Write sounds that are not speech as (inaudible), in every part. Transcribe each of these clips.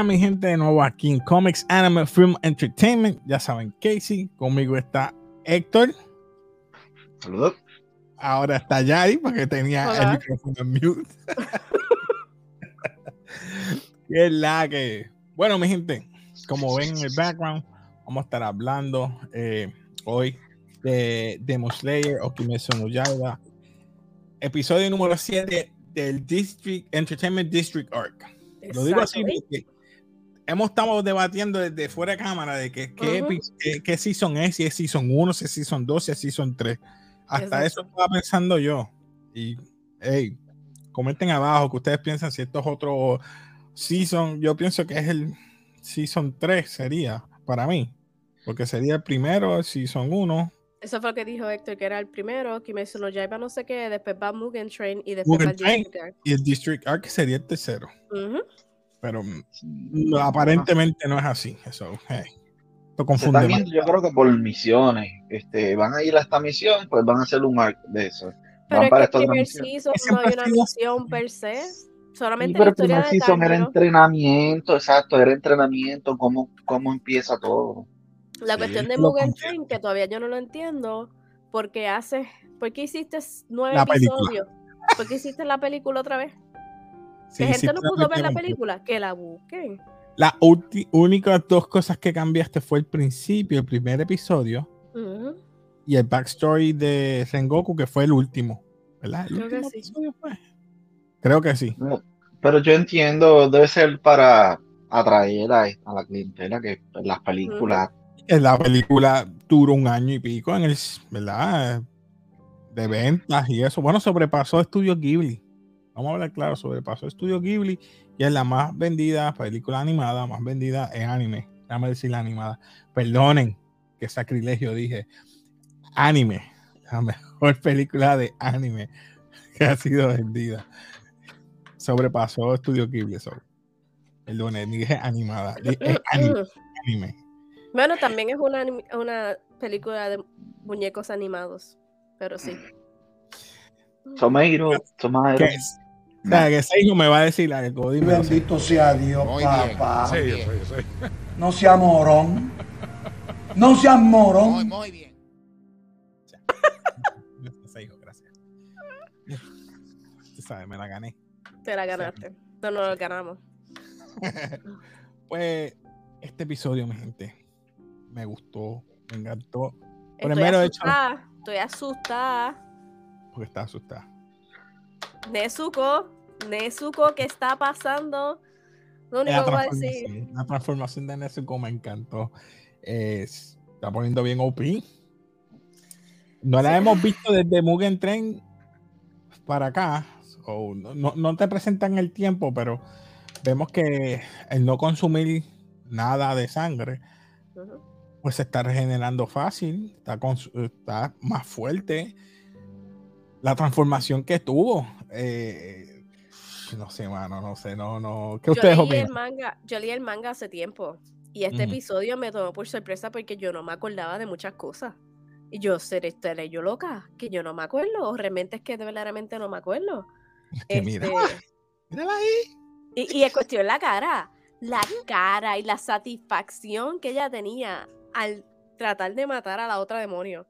Buenas mi gente, de nuevo aquí en Comics Anime Film Entertainment. Ya saben, Casey, conmigo está Héctor. Saludos. Ahora está Yari porque tenía el micrófono en mute. (laughs) es la que. Bueno, mi gente, como ven en el background, vamos a estar hablando eh, hoy de Demon Slayer o Kimetsu no Yaiba, episodio número 7 del District Entertainment District Arc. Lo digo así porque hemos estado debatiendo desde fuera de cámara de que, qué, season es, si es season 1, si es season 2, si es season 3. Hasta eso estaba pensando yo. Y, hey, comenten abajo que ustedes piensan si esto es otro season. Yo pienso que es el season 3, sería para mí. Porque sería el primero, el season 1. Eso fue lo que dijo Héctor, que era el primero, que me no iba no sé qué, después va Mugen Train y después va District Arc. Y el District Arc sería el tercero. Pero mm, aparentemente no es así. Eso, hey, confunde. yo creo que por misiones, este, van a ir a esta misión, pues van a hacer un arc de eso. Pero van es que el primer season no hay una misión per se. Solamente pero el primer season era entrenamiento, exacto, era entrenamiento, cómo, cómo empieza todo. La cuestión de Mugen Train, que todavía yo no lo entiendo, porque hace, ¿por qué hiciste nueve episodios? ¿Por qué hiciste la película otra vez? Sí, gente no pudo ver la película, que la busquen. Las únicas dos cosas que cambiaste fue el principio, el primer episodio, y el backstory de Sengoku, que fue el último. ¿Verdad? Creo que sí. Creo que sí. Pero yo entiendo, debe ser para atraer a, la clientela que las películas la película duró un año y pico en el, ¿verdad? De ventas y eso. Bueno, sobrepasó Estudio Ghibli. Vamos a hablar claro, sobrepasó Estudio Ghibli y es la más vendida película animada, más vendida en anime. Déjame decir la animada. Perdonen que sacrilegio dije. Anime, la mejor (laughs) película de anime que ha sido vendida. Sobrepasó Estudio Ghibli. Perdonen, dije animada. (laughs) anime. Bueno, también es una, una película de muñecos animados, pero sí. Someiro, Someiro. O sea, que ese hijo me va a decir algo. Dime. Bendito sea Dios, papá. Sí, yo soy. No sea morón. No sea morón. Muy, muy bien. ese hijo, gracias. Tú sabes, me la gané. Te la ganaste. No, no lo ganamos. (laughs) pues, este episodio, mi gente, me gustó, me encantó. Estoy Primero asustada, hecho, estoy asustada. Porque está asustada. Nezuko, Nezuko, ¿qué está pasando? Lo único que voy a decir. La transformación de Nezuko me encantó. está poniendo bien OP. No la hemos visto desde Mugen Train para acá. no, no, te presentan el tiempo, pero vemos que el no consumir nada de sangre pues se está regenerando fácil, está, está más fuerte. La transformación que tuvo, eh, no sé, mano, no sé, no, no. ¿Qué ustedes yo leí El manga, yo leí el manga hace tiempo y este episodio me tomó por sorpresa porque yo no me acordaba de muchas cosas. Y yo, ¿seré, yo loca? Que yo no me acuerdo. O realmente es que verdaderamente no me acuerdo. (laughs) mira, este, (laughs) mírala ahí. Y, y es cuestión la cara. La cara y la satisfacción que ella tenía al tratar de matar a la otra demonio.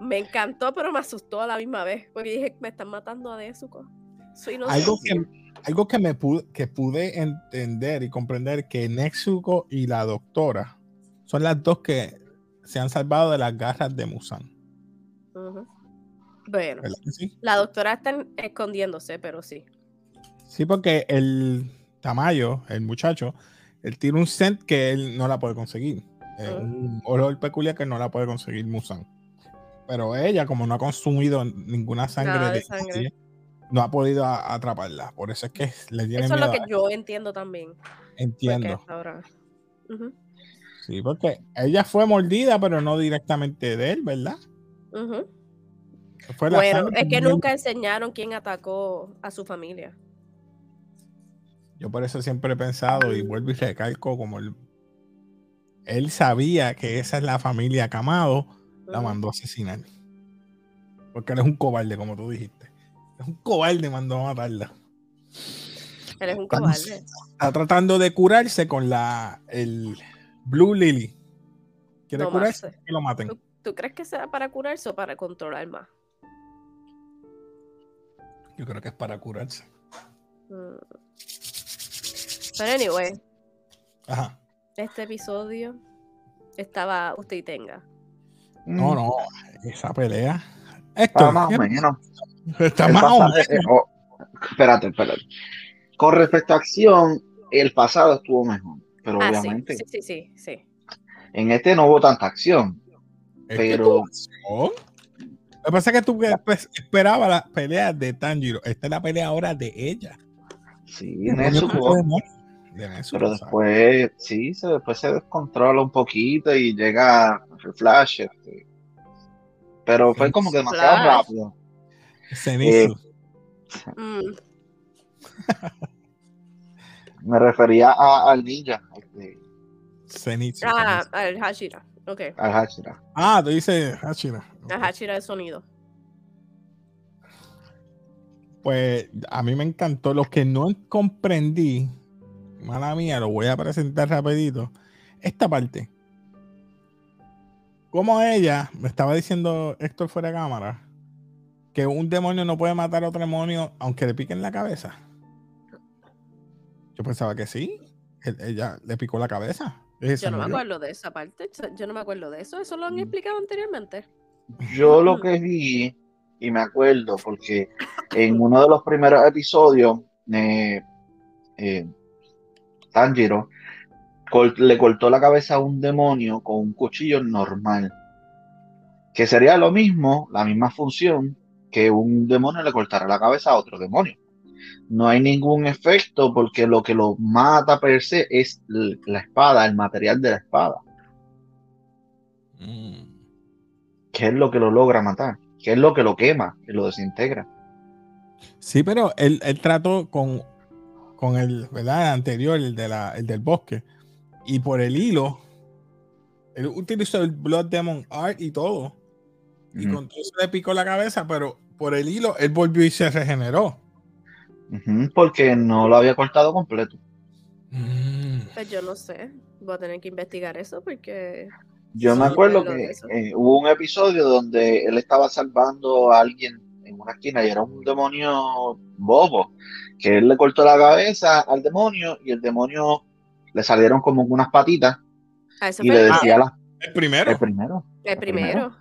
Me encantó, pero me asustó a la misma vez, porque dije, me están matando a Nezuko. Soy algo que, algo que me pude, que pude entender y comprender que Nezuko y la doctora son las dos que se han salvado de las garras de Musan. Bueno, la doctora está escondiéndose, pero sí. Sí, porque el Tamayo, el muchacho, él tiene un scent que él no la puede conseguir un olor peculiar que no la puede conseguir Musan. Pero ella, como no ha consumido ninguna sangre, de sangre. no ha podido atraparla. Por eso es que le tiene Eso es lo que yo entiendo también. Entiendo. Sí, porque ella fue mordida, pero no directamente de él, ¿verdad? bueno, es que nunca enseñaron quién atacó a su familia. Yo por eso siempre he pensado y vuelvo y recalco como el él sabía que esa es la familia Camado, la mandó a asesinar. Porque él es un cobarde, como tú dijiste. Es un cobarde, mandó a matarla. Él es un cobarde. Está tratando de curarse con la el Blue Lily. ¿Quiere No curarse? más. Que lo maten. ¿Tú, tú crees que sea para curarse o para controlar más? Yo creo que es para curarse. Mm. Pero anyway, Ajá. este episodio estaba usted y tenga. No, no. Esa pelea. Está más o menos. Está El más o menos. oh, espérate, espérate. Con respecto a acción, el pasado estuvo mejor. Pero Ah, obviamente, sí, sí, sí, sí. en este no hubo tanta acción. Es que pero-. Lo que pasa es que tú pues, esperabas las peleas de Tanjiro. Esta es la pelea ahora de ella. Sí, De Nezuko. Pero ¿sabes? después, sí, se, después se descontrola un poquito y llega el Flash. este. Pero fue como que demasiado Flash. rápido. Zenitsu. (laughs) Mm, Me refería a- al ninja, este, Zenitsu. Ah, Zenitsu. el Hashira. Ok. al Hashira. Ah, tú dices Hashira. El Hashira de sonido. Pues a mí me encantó. Lo que no comprendí, mala mía, lo voy a presentar rapidito. Esta parte. Como ella, me estaba diciendo Héctor fuera de cámara, que un demonio no puede matar a otro demonio aunque le piquen la cabeza. Yo pensaba que sí. Él- ella le picó la cabeza. Yo no me acuerdo de esa parte. Yo no me acuerdo de eso. Eso lo han Mm. explicado anteriormente. Yo lo que vi, y me acuerdo, porque en uno de los primeros episodios, eh, eh, Tanjiro le cortó la cabeza a un demonio con un cuchillo normal, que sería lo mismo, la misma función que un demonio le cortara la cabeza a otro demonio. No hay ningún efecto porque lo que lo mata per se es la espada, el material de la espada, Mm. que es lo que lo logra matar, que es lo que lo quema, que lo desintegra. Sí, pero él, él trató con, con el, ¿verdad? el anterior, el, de la, el del bosque. Y por el hilo, él utilizó el Blood Demon Art y todo. Y con todo eso le picó la cabeza, pero por el hilo él volvió y se regeneró. Porque no lo había cortado completo. Mm. Pues yo no sé. Voy a tener que investigar eso porque. Yo Sí, me acuerdo que eh, hubo un episodio donde él estaba salvando a alguien en una esquina y era un demonio bobo, que él le cortó la cabeza al demonio y el demonio le salieron como unas patitas A eso y le el, decía la- El primero. el primero. el primero.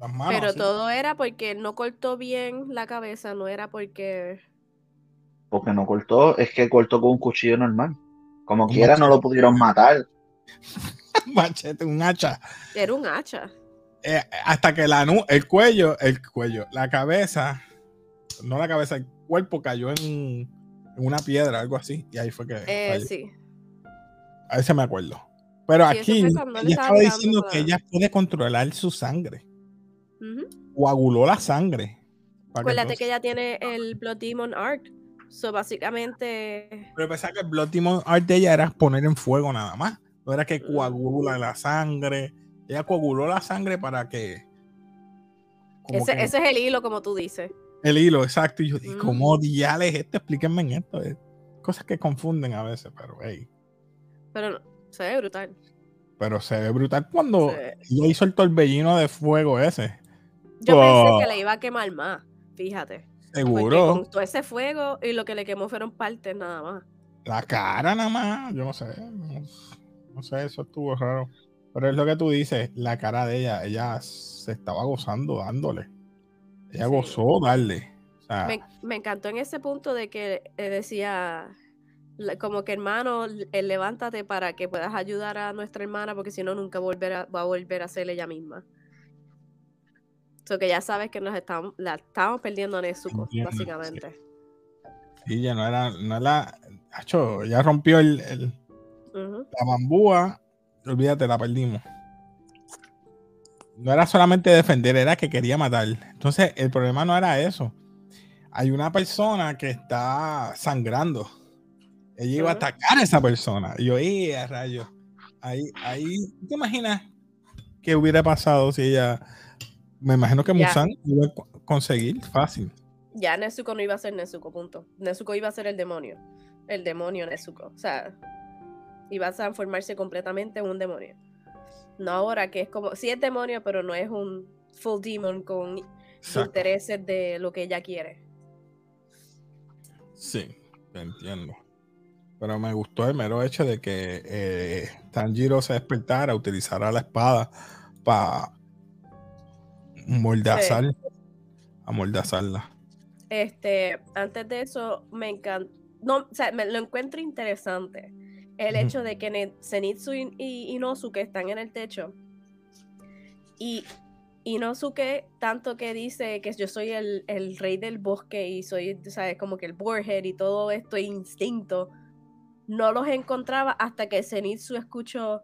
Las manos, Pero todo era porque no cortó bien la cabeza, no era porque. Porque no cortó, es que cortó con un cuchillo normal. Como Un quiera no lo pudieron matar. (laughs) Machete, un hacha. Era un hacha. Eh, hasta que la nu- el cuello, el cuello, la cabeza, no la cabeza, cuerpo cayó en, en una piedra, algo así. Y ahí fue que. Eh, sí. A ese me acuerdo. Pero Sí, aquí ella estaba diciendo que ella puede controlar su sangre. Ujú. Coaguló la sangre. Acuérdate que ella tiene el Blood Demon Art. So, básicamente. Pero pensaba que el Blood Demon Art de ella era poner en fuego nada más. No era que coagula la sangre. Ella coaguló la sangre para que. como Ese, que- ese es el hilo, como tú dices. El hilo, exacto. Y yo, ¿y cómo diales esto? Explíquenme en esto. eh. Cosas que confunden a veces, pero hey. Pero se ve brutal. Pero se ve brutal cuando ella hizo el torbellino de fuego ese. Yo Oh. pensé que le iba a quemar más, fíjate. Porque Seguro. con todo ese fuego y lo que le quemó fueron partes nada más. La cara nada más, yo no sé. No, no sé, eso estuvo raro. Pero es lo que tú dices, la cara de ella, ella se estaba gozando dándole. Ella gozó darle. O sea, Me, me encantó en ese punto de que eh, decía, como que hermano, eh, levántate para que puedas ayudar a nuestra hermana, porque si no, nunca volverá, va a volver a ser ella misma. So que ya sabes que nos estamos, la estamos perdiendo a Nezuko, Entiendo, básicamente. sí, ya no era, no era, ya rompió el, la bambúa, olvídate, la perdimos. No era solamente defender, era que quería matar. Entonces, el problema no era eso. Hay una persona que está sangrando. Ella iba a atacar a esa persona. Y yo, ¡eh, a rayo! Ahí, ahí, ¿te imaginas qué hubiera pasado si ella. Me imagino que. Musan iba a co- conseguir fácil. Ya Nezuko no iba a ser Nezuko, punto. Nezuko iba a ser el demonio. el demonio Nezuko. O sea, iba a transformarse completamente en un demonio. No ahora que es como, sí es demonio, pero no es un full demon con intereses de lo que ella quiere. Sí, te entiendo. Pero me gustó el mero hecho de que eh, Tanjiro se despertara, utilizara la espada para mordazar, a mordazarla. Este, antes de eso, me encanta, no, o sea, me lo encuentro interesante el hecho de que Zenitsu y, Inosuke están en el techo. Y Inosuke, tanto que dice que yo soy el, rey del bosque y soy, ¿sabes? Como que el boarhead y todo esto instinto, no los encontraba hasta que Zenitsu escuchó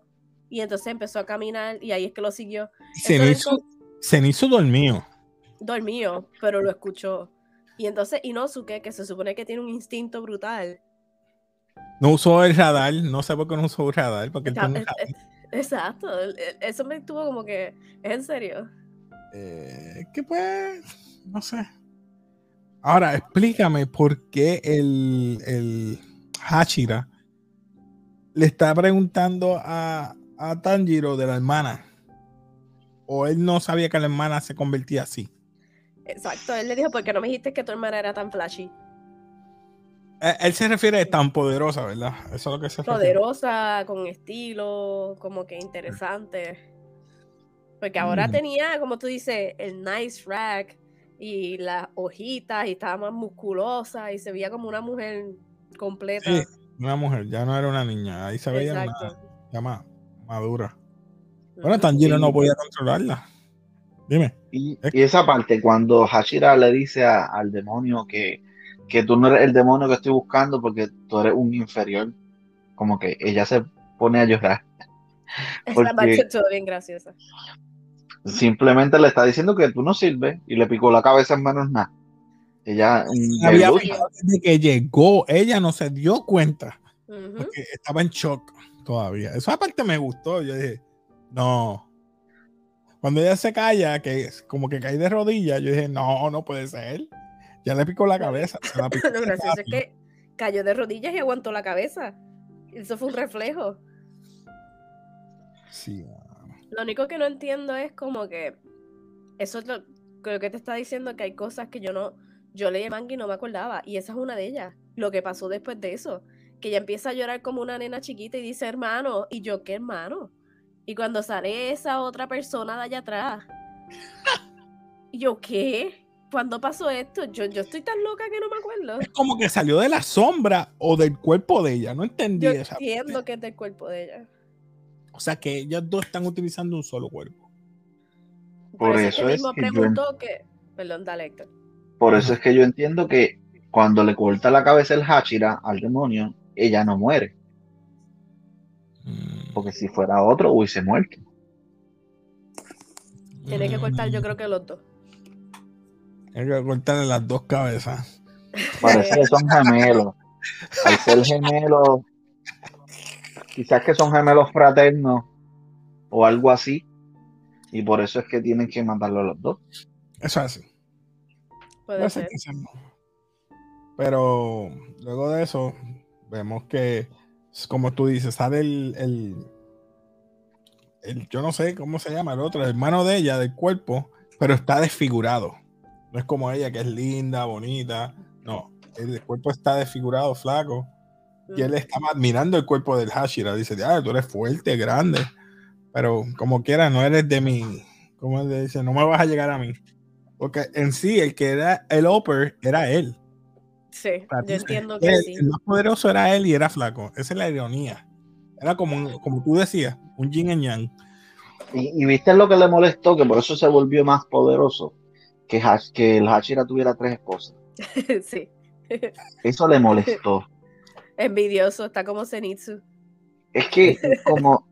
y entonces empezó a caminar y ahí es que lo siguió. Zenitsu, Zenitsu dormió. Dormió, pero lo escuchó. Y entonces Inosuke, que se supone que tiene un instinto brutal, no usó el radar, no sé por qué no usó el radar, porque Exacto, eso me tuvo como que, ¿es en serio? Eh, que pues, no sé. Ahora, explícame por qué el, el Hachira le está preguntando a, a Tanjiro de la hermana. O él no sabía que la hermana se convertía así. Exacto, él le dijo, ¿por qué no me dijiste que tu hermana era tan flashy? Eh, él se refiere a tan poderosa, ¿verdad? Eso es lo que se Poderosa, con estilo, como que interesante. Porque ahora mm. tenía, como tú dices, el nice rack y las hojitas y estaba más musculosa y se veía como una mujer completa. Sí, una mujer, ya no era una niña, ahí se veía ya más madura. Bueno, Tanjiro no podía controlarla. Dime. Y, esa parte, cuando Hashira le dice al demonio que que tú no eres el demonio que estoy buscando porque tú eres un inferior. Como que ella se pone a llorar. (laughs) Esa parte estuvo bien graciosa. Simplemente le está diciendo que tú no sirves y le picó la cabeza en manos nada. Ella había de que llegó, ella no se dio cuenta porque estaba en shock todavía. Eso aparte me gustó. Yo dije, no. Cuando ella se calla, que es como que cae de rodillas, yo dije, no, no puede ser. Ya le picó la cabeza. (laughs) Lo gracioso es que cayó de rodillas y aguantó la cabeza. Eso fue un reflejo. Sí. Lo único que no entiendo es como que eso es lo, que te está diciendo que hay cosas que yo no, yo leí manga y no me acordaba. Y esa es una de ellas. Lo que pasó después de eso. Que ella empieza a llorar como una nena chiquita y dice hermano. Y yo, ¿qué hermano? Y cuando sale esa otra persona de allá atrás. (laughs) y yo, ¿qué? ¿Cuándo pasó esto? Yo, yo estoy tan loca que no me acuerdo. Es como que salió de la sombra o del cuerpo de ella. No entendí yo Entiendo que es del cuerpo de ella. O sea que ellas dos están utilizando un solo cuerpo. Por, eso, es que preguntó que. Perdón, dale, Héctor. Por eso es que yo entiendo que cuando le corta la cabeza el Hachira al demonio, ella no muere. Mm. Porque si fuera otro, hubiese muerto. Tiene que cortar, yo creo que los dos. Hay que cortarle las dos cabezas. Parece que son gemelos. Al ser gemelos, quizás que son gemelos fraternos o algo así. Y por eso es que tienen que matarlo a los dos. Eso es así. Puede ser. Pero luego de eso, vemos que, como tú dices, sale el, el, el, yo no sé cómo se llama el otro, el hermano de ella, del cuerpo, pero está desfigurado. No es como ella, que es linda, bonita. No, el cuerpo está desfigurado, flaco. Y él estaba admirando el cuerpo del Hashira. Dice, ah, tú eres fuerte, grande. Pero como quiera, no eres de mí. Como él dice, no me vas a llegar a mí. Porque en sí, el que era el Upper era él. Sí, yo entiendo que sí. El más poderoso era él y era flaco. Esa es la ironía. Era como, como tú decías, un yin and yang. Y, y viste lo que le molestó, que por eso se volvió más poderoso que, el Hashira tuviera tres esposas. (laughs) sí. Eso le molestó. (laughs) Envidioso, está como Zenitsu. Es que (laughs) como,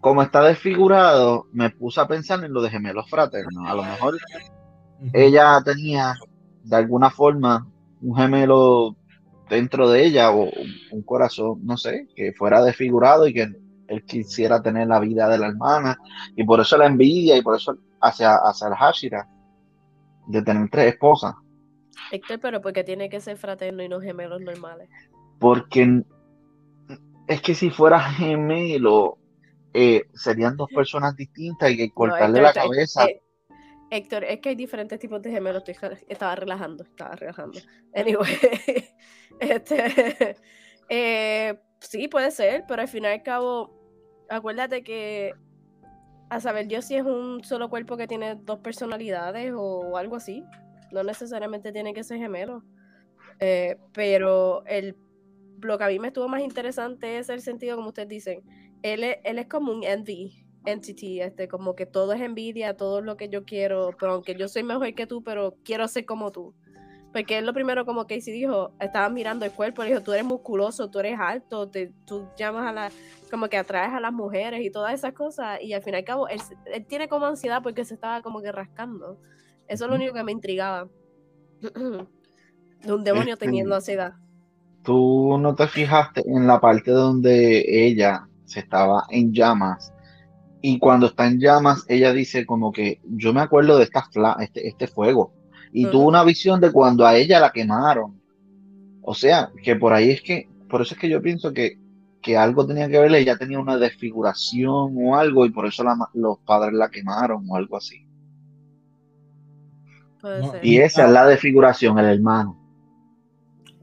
como está desfigurado, me puse a pensar en lo de gemelos fraternos. A lo mejor ella tenía de alguna forma un gemelo dentro de ella o un corazón, no sé, que fuera desfigurado y que él quisiera tener la vida de la hermana y por eso la envidia y por eso hacia, hacia el Hashira de tener tres esposas. Héctor, pero porque tiene que ser fraterno y no gemelos normales. porque es que si fuera gemelo, eh, serían dos personas distintas y que cortarle la cabeza. Eh, Héctor, es que hay diferentes tipos de gemelos. estaba relajando, estaba relajando. Anyway, (laughs) este, (laughs) eh, sí, puede ser, pero al fin y al cabo, acuérdate que a saber yo si es un solo cuerpo que tiene dos personalidades o algo así. No necesariamente tiene que ser gemelo. Eh, pero el, lo que a mí me estuvo más interesante es el sentido, como ustedes dicen. Él es, él es como un envy entity, este, como que todo es envidia, todo lo que yo quiero, pero aunque yo soy mejor que tú, pero quiero ser como tú. Porque es lo primero como Casey dijo, estaba mirando el cuerpo, le dijo, tú eres musculoso, tú eres alto, te, tú llamas a la, como que atraes a las mujeres y todas esas cosas, y al fin y al cabo, él, él tiene como ansiedad porque se estaba como que rascando. Eso es lo único que me intrigaba. de un demonio este, teniendo ansiedad. Tú no te fijaste en la parte donde ella se estaba en llamas y cuando está en llamas, ella dice como que yo me acuerdo de esta este, este fuego. Y tuvo una visión de cuando a ella la quemaron. O sea, que por ahí es que, por eso es que yo pienso que, que algo tenía que ver, ella tenía una desfiguración o algo y por eso los padres la quemaron o algo así. Y esa es la desfiguración, el hermano.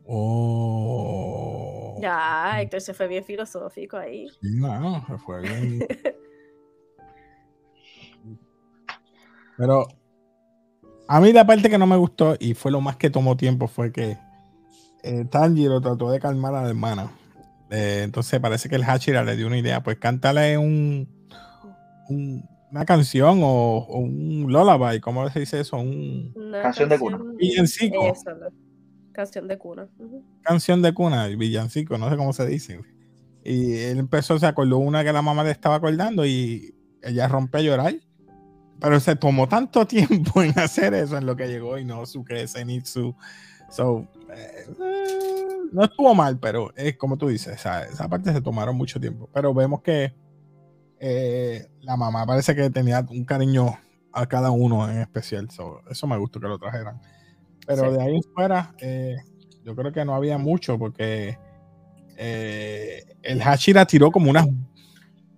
Oh. Ya, Héctor se fue bien filosófico ahí. no, se fue bien. (laughs) Pero a mí la parte que no me gustó y fue lo más que tomó tiempo fue que eh, Tanjiro trató de calmar a la hermana. Eh, entonces parece que el Hachira le dio una idea, pues cántale un, una canción o, un lullaby, ¿cómo se dice eso? Un, canción de cuna. Villancico. canción de cuna. Canción de cuna, villancico, no sé cómo se dice. Y él empezó, se acordó una que la mamá le estaba acordando y ella rompe a llorar pero se tomó tanto (laughs) tiempo en hacer eso en lo que llegó Inosuke Zenitsu. So, eh, no estuvo mal, pero es como tú dices, esa, parte se tomaron mucho tiempo. Pero vemos que eh, la mamá parece que tenía un cariño a cada uno en especial. eso me gustó que lo trajeran. Pero de ahí fuera, eh, yo creo que no había mucho porque el Hashira tiró como unas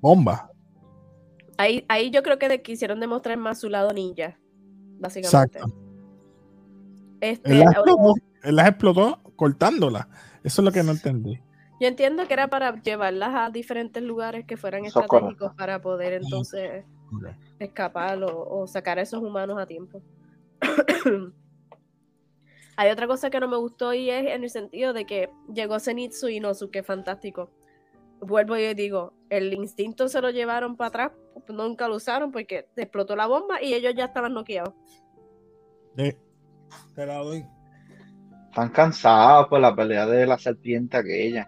bombas Ahí, ahí yo creo que quisieron demostrar más su lado ninja, básicamente. Exacto. Este, él, las explotó, cortándolas. Eso es lo que no entendí. Yo entiendo que era para llevarlas a diferentes lugares que fueran estratégicos para poder entonces escapar o, sacar a esos humanos a tiempo. (coughs) Hay otra cosa que no me gustó y es en el sentido de que llegó Zenitsu y Nosuke fantástico vuelvo y digo, el instinto se lo llevaron para atrás, nunca lo usaron porque explotó la bomba y ellos ya estaban noqueados. te la doy. Están cansados por la pelea de la serpiente aquella.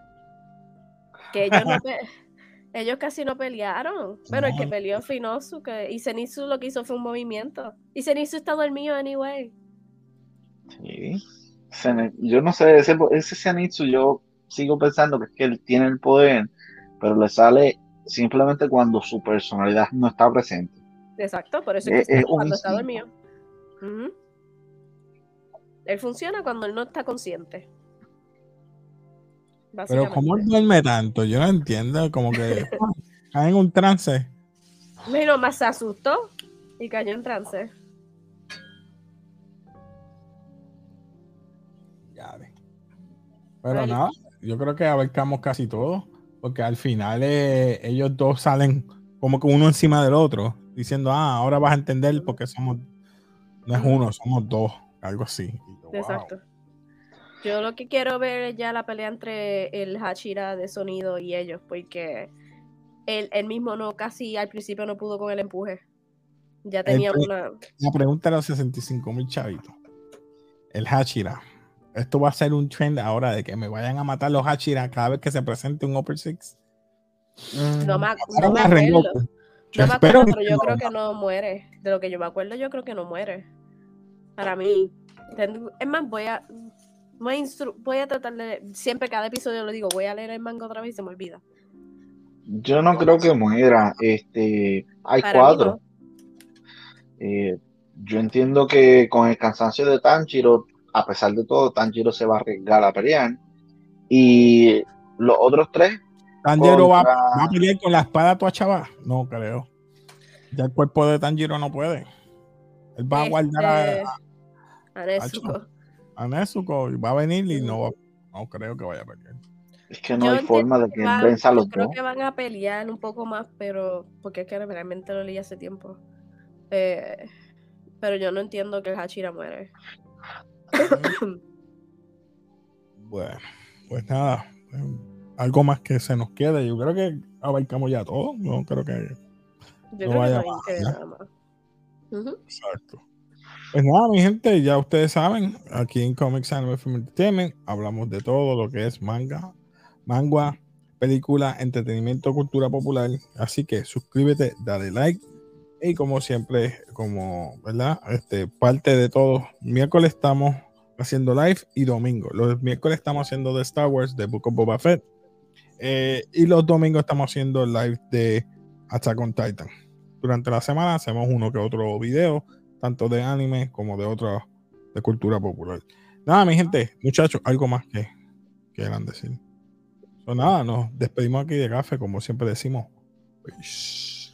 Que ellos no (laughs) ellos casi no pelearon. Pero el que peleó fue Inosu, que, y Zenitsu lo que hizo fue un movimiento. Y Zenitsu está dormido anyway. Sí. Yo no sé, ese, ese Zenitsu yo sigo pensando que es que él tiene el poder pero le sale simplemente cuando su personalidad no está presente. Exacto, por eso es que cuando está dormido. Él funciona cuando él no está consciente. Pero como él duerme tanto, yo no entiendo, como que (laughs) cae en un trance. Bueno, más se asustó y cayó en trance. Ya Pero nada, yo creo que abarcamos casi todo. Porque al final eh, ellos dos salen como que uno encima del otro, diciendo, ah, ahora vas a entender porque somos, no es uno, somos dos, algo así. Exacto. Yo lo que quiero ver es ya la pelea entre el Hachira de sonido y ellos, porque él, mismo no, casi al principio no pudo con el empuje. Ya tenía una. La pregunta era los 65 mil chavitos. El Hachira esto va a ser un trend ahora de que me vayan a matar los Hachira cada vez que se presente un Upper Six. No me, no me acuerdo. Yo no me acuerdo, pero yo creo que no muere. De lo que yo me acuerdo, yo creo que no muere. Para mí. Es más, voy a. Voy a, tratar de. Siempre, cada episodio lo digo, voy a leer el manga otra vez y se me olvida. Yo no creo que muera. Este, hay cuatro. Eh, yo entiendo que con el cansancio de Tanjiro a pesar de todo, Tanjiro se va a arriesgar a pelear. Y los otros tres. Tanjiro va, a pelear con la espada tu chava. No creo. Ya el cuerpo de Tanjiro no puede. Él va a guardar a, este, a, Nezuko. A, Nezuko. Y va a venir y no, no creo que vaya a pelear. Es que no hay forma de que venza los creo que van a pelear un poco más, pero porque es que realmente lo leí hace tiempo. Eh, pero yo no entiendo que Hachira muere. (coughs) bueno, pues nada. Algo más que se nos quede. Yo creo que abarcamos ya todo. No creo que. Yo no creo que nada más. Exacto. Pues nada, mi gente, ya ustedes saben, aquí en Comics Anime Film Entertainment hablamos de todo lo que es manga, manga, película, entretenimiento, cultura popular. Así que suscríbete, dale like. Y como siempre, como, ¿verdad? Este, parte de todo. Miércoles estamos haciendo live y domingo. Los miércoles estamos haciendo de Star Wars, de Book of Boba Fett. Eh, y los domingos estamos haciendo live de Attack on Titan. Durante la semana hacemos uno que otro video, tanto de anime como de otra de cultura popular. Nada, mi gente, muchachos, algo más que quieran decir. Pues nada, nos despedimos aquí de café, como siempre decimos. Peace.